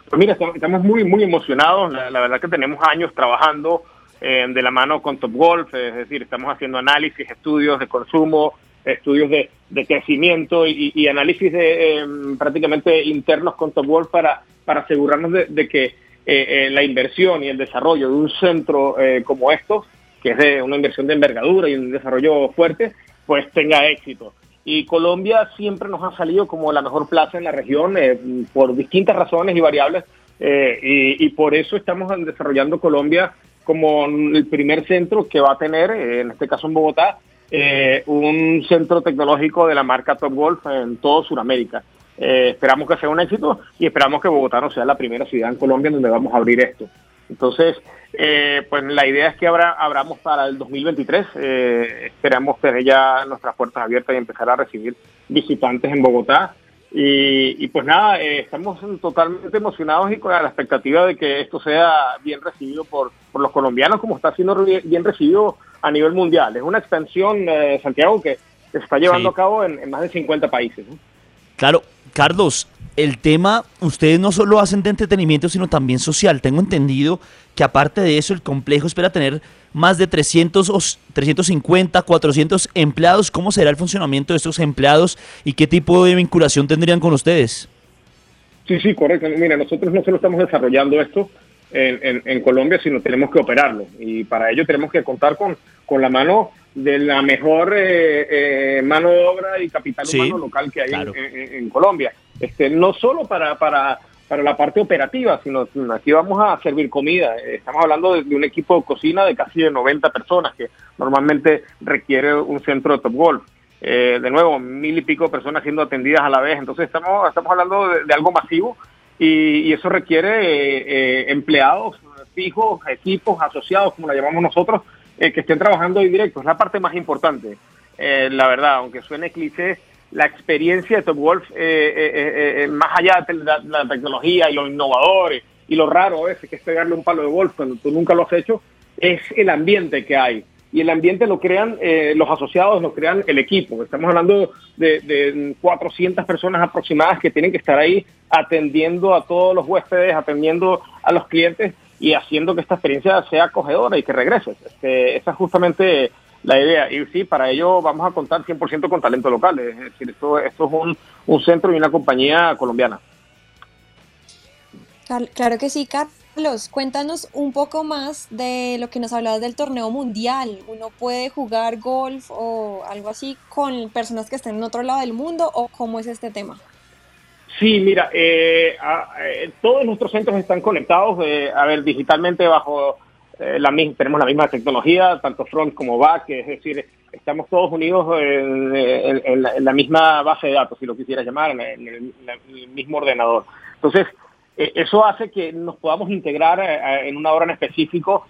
Pues mira, estamos muy, muy emocionados. La, verdad que tenemos años trabajando eh, de la mano con Top Golf, es decir, estamos haciendo análisis, estudios de consumo, estudios de, crecimiento y, análisis de, em, prácticamente internos con Top Golf para, para asegurarnos de, que eh, eh, la inversión y el desarrollo de un centro como estos, que es de una inversión de envergadura y un desarrollo fuerte, pues tenga éxito. Y Colombia siempre nos ha salido como la mejor plaza en la región eh, por distintas razones y variables eh, y, por eso estamos desarrollando Colombia como el primer centro que va a tener, en este caso en Bogotá, un centro tecnológico de la marca Top Golf en todo Sudamérica. esperamos que sea un éxito y esperamos que Bogotá no sea la primera ciudad en Colombia donde vamos a abrir esto. Entonces, eh, pues la idea es que abra, abramos para el 2023. Eh, esperamos tener ya nuestras puertas abiertas y empezar a recibir visitantes en Bogotá. Y, pues nada, eh, estamos totalmente emocionados y con la expectativa de que esto sea bien recibido por, los colombianos como está siendo bien recibido a nivel mundial. Es una expansión, Santiago, que se está llevando a cabo en, más de 50 países. Claro, Carlos, el tema, ustedes no solo hacen de entretenimiento, sino también social. Tengo entendido que aparte de eso, el complejo espera tener más de 300 o 350, 400 empleados. ¿Cómo será el funcionamiento de estos empleados y qué tipo de vinculación tendrían con ustedes? Sí, sí, correcto. Mira, nosotros no solo estamos desarrollando esto en, Colombia, sino tenemos que operarlo. Y para ello tenemos que contar con, con la mano de la mejor eh, eh, mano de obra y capital humano local que hay en, Colombia. Este, no solo para, para, para la parte operativa, sino aquí vamos a servir comida. Estamos hablando de, un equipo de cocina de casi de 90 personas que normalmente requiere un centro de Top Golf. Eh, de nuevo, mil y pico personas siendo atendidas a la vez. Entonces estamos, estamos hablando de, algo masivo y, eso requiere empleados fijos, equipos asociados, como la llamamos nosotros, eh, que estén trabajando ahí directo. Es la parte más importante, eh, la verdad, aunque suene cliché, la experiencia de Top Golf, eh, más allá de la, tecnología y lo innovador y lo raro es que es pegarle un palo de golf cuando tú nunca lo has hecho, es el ambiente que hay. Y el ambiente lo crean los asociados, lo crean el equipo. Estamos hablando de, de 400 personas aproximadas que tienen que estar ahí atendiendo a todos los huéspedes, atendiendo a los clientes y haciendo que esta experiencia sea acogedora y que regreses. Este, esa es justamente la idea. Y sí, para ello vamos a contar 100% con talento local. Es decir, esto, esto es un, un centro y una compañía colombiana. Claro que sí, Carlos. Cuéntanos un poco más de lo que nos hablabas del torneo mundial. ¿Uno puede jugar golf o algo así con personas que estén en otro lado del mundo o cómo es este tema? Sí, mira, eh, eh, todos nuestros centros están conectados, eh, a ver, digitalmente bajo la misma, tenemos la misma tecnología, tanto front como back, es decir, estamos todos unidos en, la, misma base de datos, si lo quisieras llamar, en el, mismo ordenador. Entonces, eso hace que nos podamos integrar en una hora en específico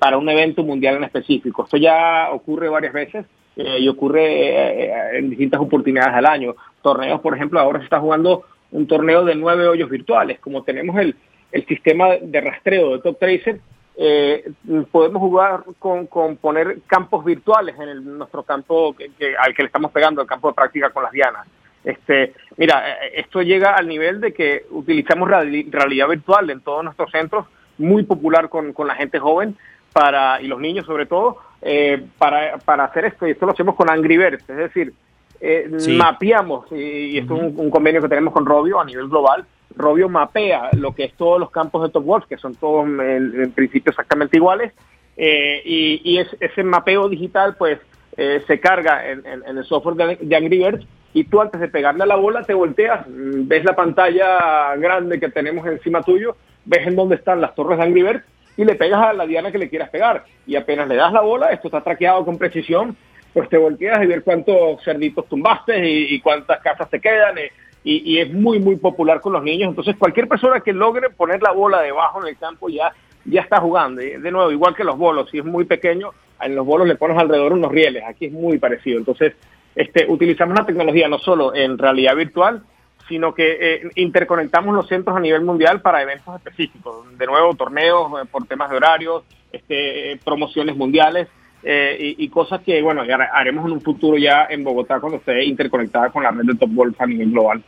para un evento mundial en específico. Esto ya ocurre varias veces y ocurre en distintas oportunidades al año. Torneos, por ejemplo, ahora se está jugando un torneo de nueve hoyos virtuales. Como tenemos el, el sistema de rastreo de Top Tracer, eh, podemos jugar con, con, poner campos virtuales en el, nuestro campo que, al que le estamos pegando, el campo de práctica con las dianas. Este, mira, eh, esto llega al nivel de que utilizamos realidad virtual en todos nuestros centros, muy popular con, con la gente joven para y los niños sobre todo, eh, para, para hacer esto. Y esto lo hacemos con Angry Birds, es decir, eh, mapeamos, y, esto es un, convenio que tenemos con Robio a nivel global, Robio mapea lo que es todos los campos de Top Wolf, que son todos en, principio exactamente iguales, eh, y, ese mapeo digital pues eh, se carga en, el software de, Angry Birds y tú antes de pegarle a la bola te volteas, mm, ves la pantalla grande que tenemos encima tuyo, ves en dónde están las torres de Angry Birds y le pegas a la diana que le quieras pegar. Y apenas le das la bola, esto está traqueado con precisión pues te volteas y ver cuántos cerditos tumbaste y, cuántas casas te quedan. Eh, y, es muy, muy popular con los niños. Entonces, cualquier persona que logre poner la bola debajo en el campo ya, ya está jugando. de nuevo, igual que los bolos, si es muy pequeño, en los bolos le pones alrededor unos rieles. Aquí es muy parecido. Entonces, este, utilizamos la tecnología no solo en realidad virtual, sino que eh, interconectamos los centros a nivel mundial para eventos específicos. De nuevo, torneos eh, por temas de horarios, este, promociones mundiales. Eh, y, cosas que, bueno, haremos en un futuro ya en Bogotá cuando esté interconectada con la red de Top Golf a nivel global.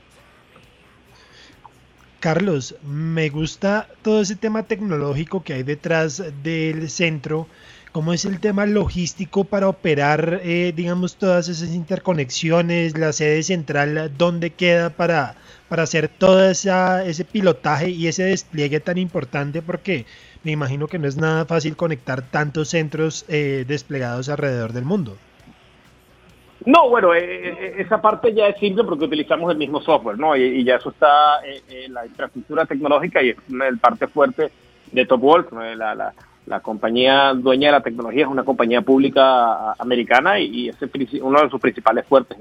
Carlos, me gusta todo ese tema tecnológico que hay detrás del centro. ¿Cómo es el tema logístico para operar, eh, digamos, todas esas interconexiones? La sede central, ¿dónde queda para, para hacer todo esa, ese pilotaje y ese despliegue tan importante? Porque me imagino que no es nada fácil conectar tantos centros eh, desplegados alrededor del mundo. No, bueno, eh, eh, esa parte ya es simple porque utilizamos el mismo software, ¿no? Y, ya eso está en la infraestructura tecnológica y es el parte fuerte de Top Wolf, la, La compañía dueña de la tecnología es una compañía pública americana y, es uno de sus principales fuertes,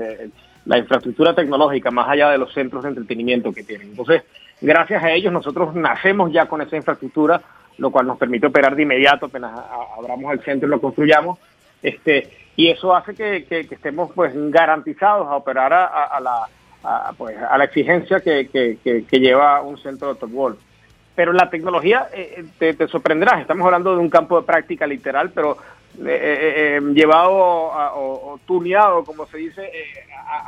la infraestructura tecnológica, más allá de los centros de entretenimiento que tienen. Entonces, gracias a ellos nosotros nacemos ya con esa infraestructura, lo cual nos permite operar de inmediato apenas abramos el centro y lo construyamos. Este, y eso hace que, estemos pues garantizados a operar a, la, pues, a la exigencia que, lleva un centro de top golf. Pero la tecnología, eh, te, te, sorprenderás, estamos hablando de un campo de práctica literal, pero eh, eh, llevado o, tuneado, como se dice,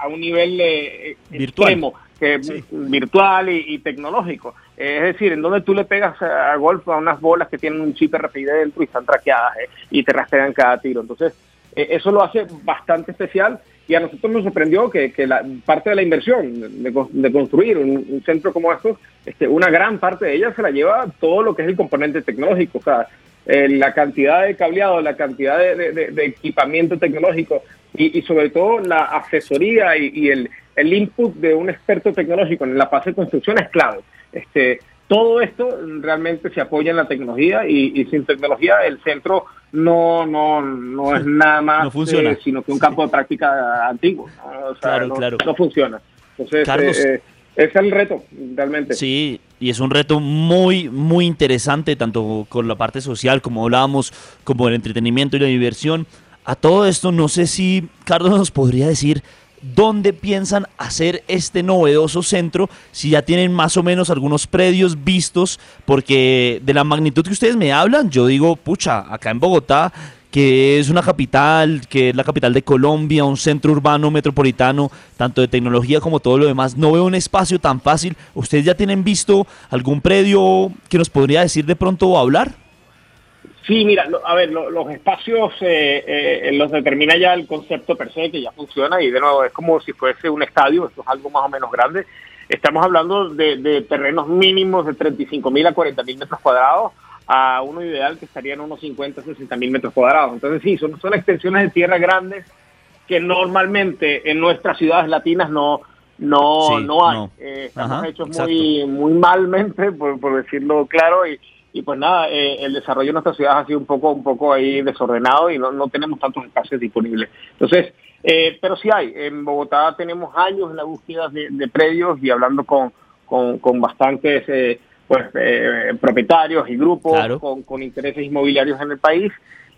a, un nivel virtual, que, virtual y, tecnológico. es decir, en donde tú le pegas a golf a unas bolas que tienen un chip RFID dentro y están traqueadas y te rastrean cada tiro. Entonces, eso lo hace bastante especial y a nosotros nos sorprendió que, la parte de la inversión de, construir un, centro como estos, este, una gran parte de ella se la lleva todo lo que es el componente tecnológico, o sea, eh, la cantidad de cableado, la cantidad de, equipamiento tecnológico y, sobre todo la asesoría y, el, el, input de un experto tecnológico en la fase de construcción es clave. Este, todo esto realmente se apoya en la tecnología y, sin tecnología el centro no no no es nada más funciona. Eh, sino que un campo de práctica antiguo. claro, no, claro. no funciona. Entonces, eh, eh, es el reto, realmente. Sí, y es un reto muy, muy interesante, tanto con la parte social, como hablábamos, como el entretenimiento y la diversión. A todo esto, no sé si Carlos nos podría decir dónde piensan hacer este novedoso centro, si ya tienen más o menos algunos predios vistos, porque de la magnitud que ustedes me hablan, yo digo, pucha, acá en Bogotá, que es una capital, que es la capital de Colombia, un centro urbano metropolitano, tanto de tecnología como todo lo demás, no veo un espacio tan fácil. ¿Ustedes ya tienen visto algún predio que nos podría decir de pronto o hablar? Sí, mira, a ver, los espacios eh, eh, los determina ya el concepto per se, que ya funciona, y de nuevo es como si fuese un estadio, esto es algo más o menos grande. Estamos hablando de, terrenos mínimos de 35 mil a 40 mil metros cuadrados, a uno ideal que estaría en unos 50, 60 mil metros cuadrados. Entonces sí, son, son extensiones de tierra grandes que normalmente en nuestras ciudades latinas no no no hay. Eh, estamos hechos muy muy malmente, por, por decirlo claro, y y pues nada, eh, el desarrollo de nuestra ciudad ha sido un poco, un poco ahí desordenado y no, no tenemos tantos espacios disponibles. Entonces, eh, pero sí hay, en Bogotá tenemos años en la búsqueda de, predios y hablando con, con, bastantes eh, pues, propietarios y grupos con, con intereses inmobiliarios en el país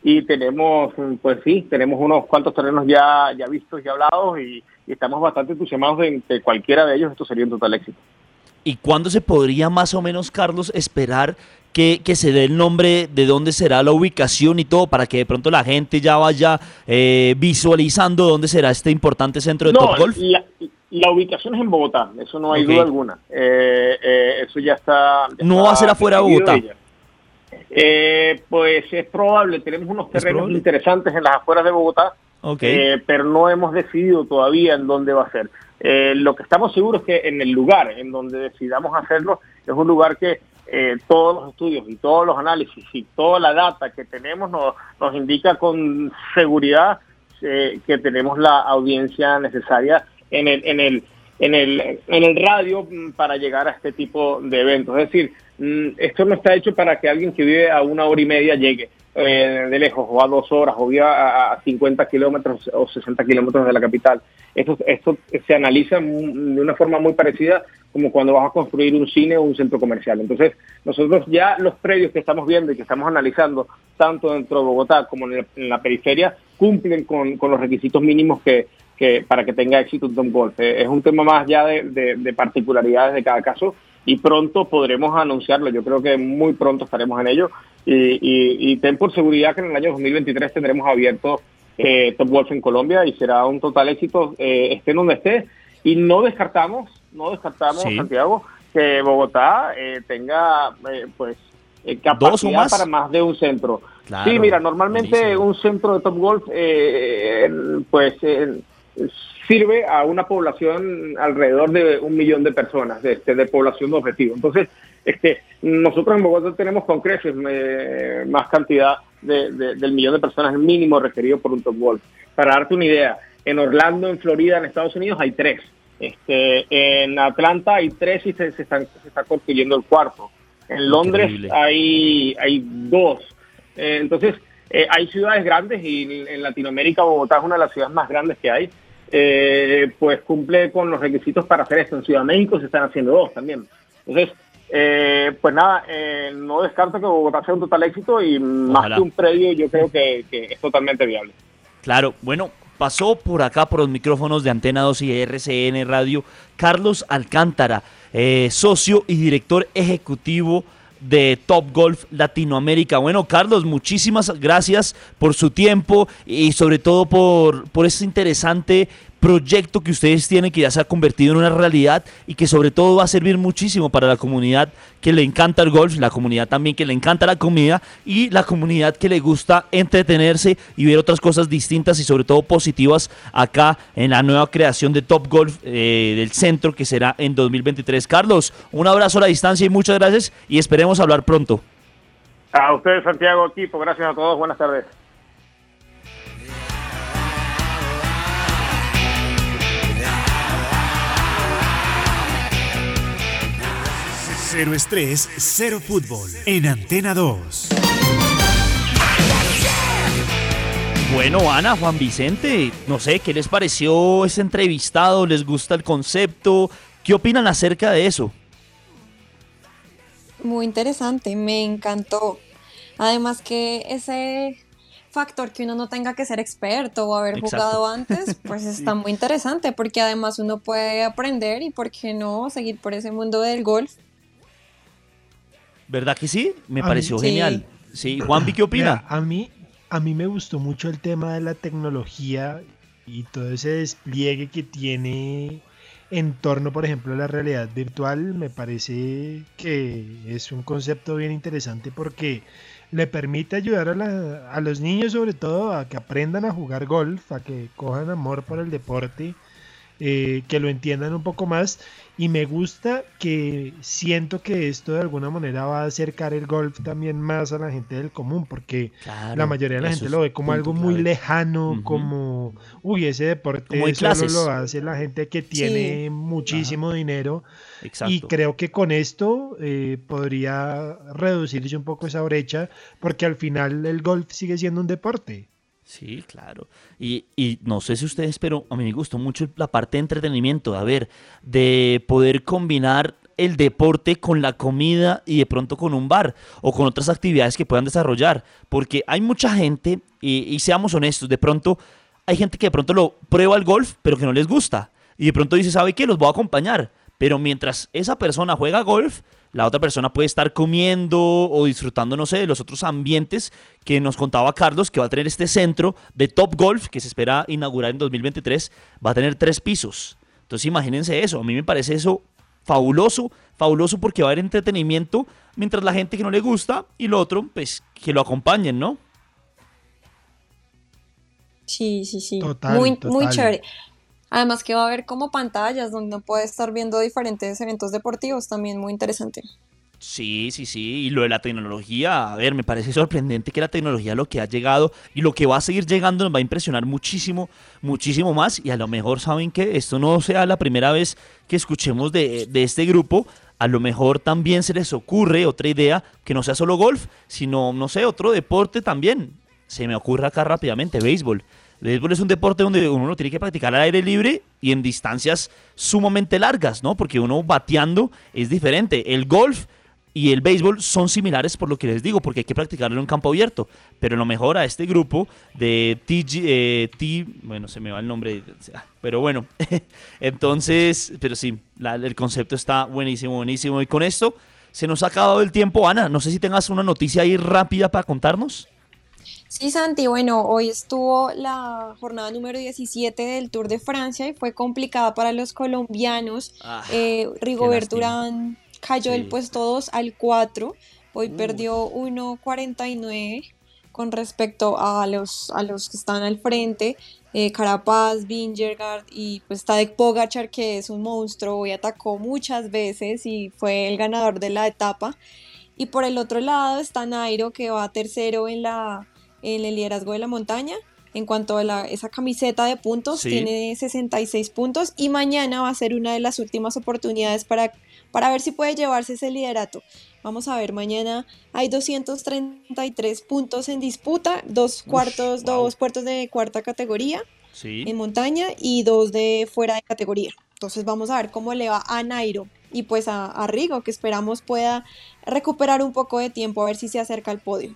y tenemos, pues sí, tenemos unos cuantos terrenos ya, ya vistos y hablados y, estamos bastante entusiasmados de que cualquiera de ellos esto sería un total éxito. ¿Y cuándo se podría más o menos, Carlos, esperar que, se dé el nombre de dónde será la ubicación y todo, para que de pronto la gente ya vaya eh, visualizando dónde será este importante centro de Top Golf? La, la ubicación es en Bogotá, eso no hay duda alguna. Eh, eh, eso ya está. ¿No va a ser afuera de Bogotá? pues es probable, tenemos unos terrenos interesantes en las afueras de Bogotá, pero no hemos decidido todavía en dónde va a ser. lo que estamos seguros es que en el lugar en donde decidamos hacerlo es un lugar que eh, todos los estudios y todos los análisis y toda la data que tenemos nos, nos indica con seguridad eh, que tenemos la audiencia necesaria en el, en el, en el, en el radio mm, para llegar a este tipo de eventos. Es decir, mm, esto no está hecho para que alguien que vive a una hora y media llegue eh, de lejos o a dos horas o vive a, 50 kilómetros o 60 kilómetros de la capital. Esto, esto se analiza de una forma muy parecida como cuando vas a construir un cine o un centro comercial. Entonces, nosotros ya los predios que estamos viendo y que estamos analizando, tanto dentro de Bogotá como en, la periferia, cumplen con, los requisitos mínimos que, que, para que tenga éxito un Golf. Eh, es un tema más ya de, particularidades de cada caso y pronto podremos anunciarlo. Yo creo que muy pronto estaremos en ello y, y, ten por seguridad que en el año 2023 tendremos abierto eh, Top Golf en Colombia y será un total éxito, eh, esté donde esté. Y no descartamos no descartamos, Santiago, que Bogotá eh, tenga eh, pues eh, capacidad para más de un centro. sí, mira, normalmente un centro de Top Golf pues sirve a una población alrededor de un millón de personas, de, este, de población de objetivo. Entonces, este, nosotros en Bogotá tenemos con creces más cantidad del millón de personas mínimo requerido por un Top Golf. Para darte una idea, en Orlando, en Florida, en Estados Unidos hay tres. Este, en Atlanta hay tres y se, se, están, se está construyendo el cuarto. En Londres hay, hay dos. Eh, entonces, eh, hay ciudades grandes y en Latinoamérica Bogotá es una de las ciudades más grandes que hay. Eh, pues cumple con los requisitos para hacer esto. En Ciudad de México se están haciendo dos también. Entonces, pues nada, no descarto que Bogotá sea un total éxito y más que un predio yo creo que, es totalmente viable. Claro, bueno, pasó por acá por los micrófonos de Antena 2 y RCN Radio Carlos Alcántara, socio y director ejecutivo de Top Golf Latinoamérica. Bueno, Carlos, muchísimas gracias por su tiempo y sobre todo por, por ese interesante proyecto que ustedes tienen que ya se ha convertido en una realidad y que sobre todo va a servir muchísimo para la comunidad que le encanta el golf, la comunidad también que le encanta la comida y la comunidad que le gusta entretenerse y ver otras cosas distintas y sobre todo positivas acá en la nueva creación de Top Golf eh, del centro que será en 2023. Carlos, un abrazo a la distancia y muchas gracias y esperemos hablar pronto. A ustedes, Santiago, equipo, gracias a todos, buenas tardes. Cero estrés, cero fútbol. En Antena 2. Bueno, Ana, Juan Vicente, no sé, ¿qué les pareció ese entrevistado? ¿Les gusta el concepto? ¿Qué opinan acerca de eso? Muy interesante, me encantó. Además que ese factor que uno no tenga que ser experto o haber jugado antes, *laughs* pues está muy interesante porque además uno puede aprender y por qué no seguir por ese mundo del golf ¿Verdad que sí? Me pareció genial. Sí. Juan, ¿qué opina? a mí, a mí me gustó mucho el tema de la tecnología y todo ese despliegue que tiene en torno, por ejemplo, a la realidad virtual. Me parece que es un concepto bien interesante porque le permite ayudar a, a los niños, sobre todo, a que aprendan a jugar golf, a que cojan amor por el deporte eh, que lo entiendan un poco más y me gusta que siento que esto de alguna manera va a acercar el golf también más a la gente del común porque la mayoría de la gente lo ve como algo muy lejano, como, uy, ese deporte solo lo hace la gente que tiene muchísimo dinero. Y creo que con esto eh, podría reducirse un poco esa brecha porque al final el golf sigue siendo un deporte. Sí, claro. Y, no sé si ustedes, pero a mí me gustó mucho la parte de entretenimiento, a ver, de poder combinar el deporte con la comida y de pronto con un bar o con otras actividades que puedan desarrollar. Porque hay mucha gente, y, y seamos honestos, de pronto hay gente que de pronto lo prueba el golf, pero que no les gusta. Y de pronto dice, ¿sabe qué? Los voy a acompañar. Pero mientras esa persona juega golf, la otra persona puede estar comiendo o disfrutando, no sé, de los otros ambientes que nos contaba Carlos, que va a tener este centro de Top Golf, que se espera inaugurar en 2023, va a tener tres pisos. Entonces imagínense eso, a mí me parece eso fabuloso, fabuloso porque va a haber entretenimiento mientras la gente que no le gusta y lo otro, pues que lo acompañen, ¿no? Sí, sí, sí. muy, muy chévere. Además que va a haber como pantallas donde uno puede estar viendo diferentes eventos deportivos, también muy interesante. Sí, sí, sí. Y lo de la tecnología, a ver, me parece sorprendente que la tecnología lo que ha llegado y lo que va a seguir llegando nos va a impresionar muchísimo, muchísimo más. Y a lo mejor saben que esto no sea la primera vez que escuchemos de, de este grupo. A lo mejor también se les ocurre otra idea que no sea solo golf, sino, no sé, otro deporte también. Se me ocurre acá rápidamente, béisbol. El béisbol es un deporte donde uno tiene que practicar al aire libre y en distancias sumamente largas, ¿no? Porque uno bateando es diferente. El golf y el béisbol son similares por lo que les digo, porque hay que practicarlo en un campo abierto. Pero lo mejor a este grupo de TG, eh, T, bueno, se me va el nombre, pero bueno, *laughs* entonces, pero sí, el concepto está buenísimo, buenísimo. Y con esto se nos ha acabado el tiempo, Ana. No sé si tengas una noticia ahí rápida para contarnos. Sí, Santi, bueno, hoy estuvo la jornada número 17 del Tour de Francia y fue complicada para los colombianos. Ah, eh, Rigobert Urán cayó del puesto 2 al 4, hoy perdió 1.49 con respecto a los, a los que están al frente. Eh, Carapaz, Vingegaard y pues Tadek Pogachar que es un monstruo y atacó muchas veces y fue el ganador de la etapa. Y por el otro lado está Nairo que va tercero en la en el liderazgo de la montaña en cuanto a la, esa camiseta de puntos, tiene 66 puntos y mañana va a ser una de las últimas oportunidades para, para ver si puede llevarse ese liderato. Vamos a ver, mañana hay 233 puntos en disputa, dos cuartos, dos puertos de cuarta categoría en montaña y dos de fuera de categoría. Entonces vamos a ver cómo le va a Nairo y pues a, a Rigo, que esperamos pueda recuperar un poco de tiempo a ver si se acerca al podio.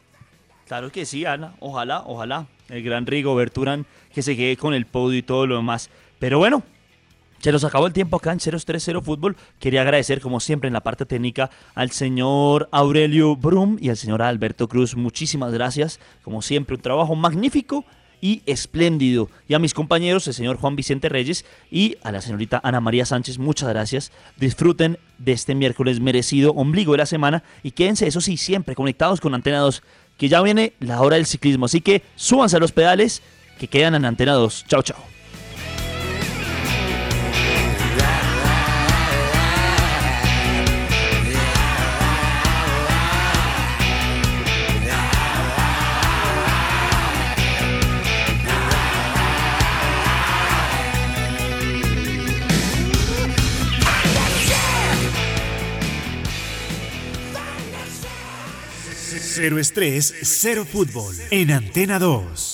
Claro que sí, Ana. Ojalá, ojalá. El gran Rigo Berturán que se quede con el podio y todo lo demás. Pero bueno, se nos acabó el tiempo acá en 030 Fútbol. Quería agradecer, como siempre, en la parte técnica al señor Aurelio Brum y al señor Alberto Cruz. Muchísimas gracias. Como siempre, un trabajo magnífico y espléndido. Y a mis compañeros, el señor Juan Vicente Reyes y a la señorita Ana María Sánchez, muchas gracias. Disfruten de este miércoles merecido ombligo de la semana y quédense, eso sí, siempre conectados con Antena 2 que ya viene la hora del ciclismo. Así que súbanse a los pedales que quedan en Antena 2. Chao, chao. Cero estrés, cero fútbol. En Antena 2.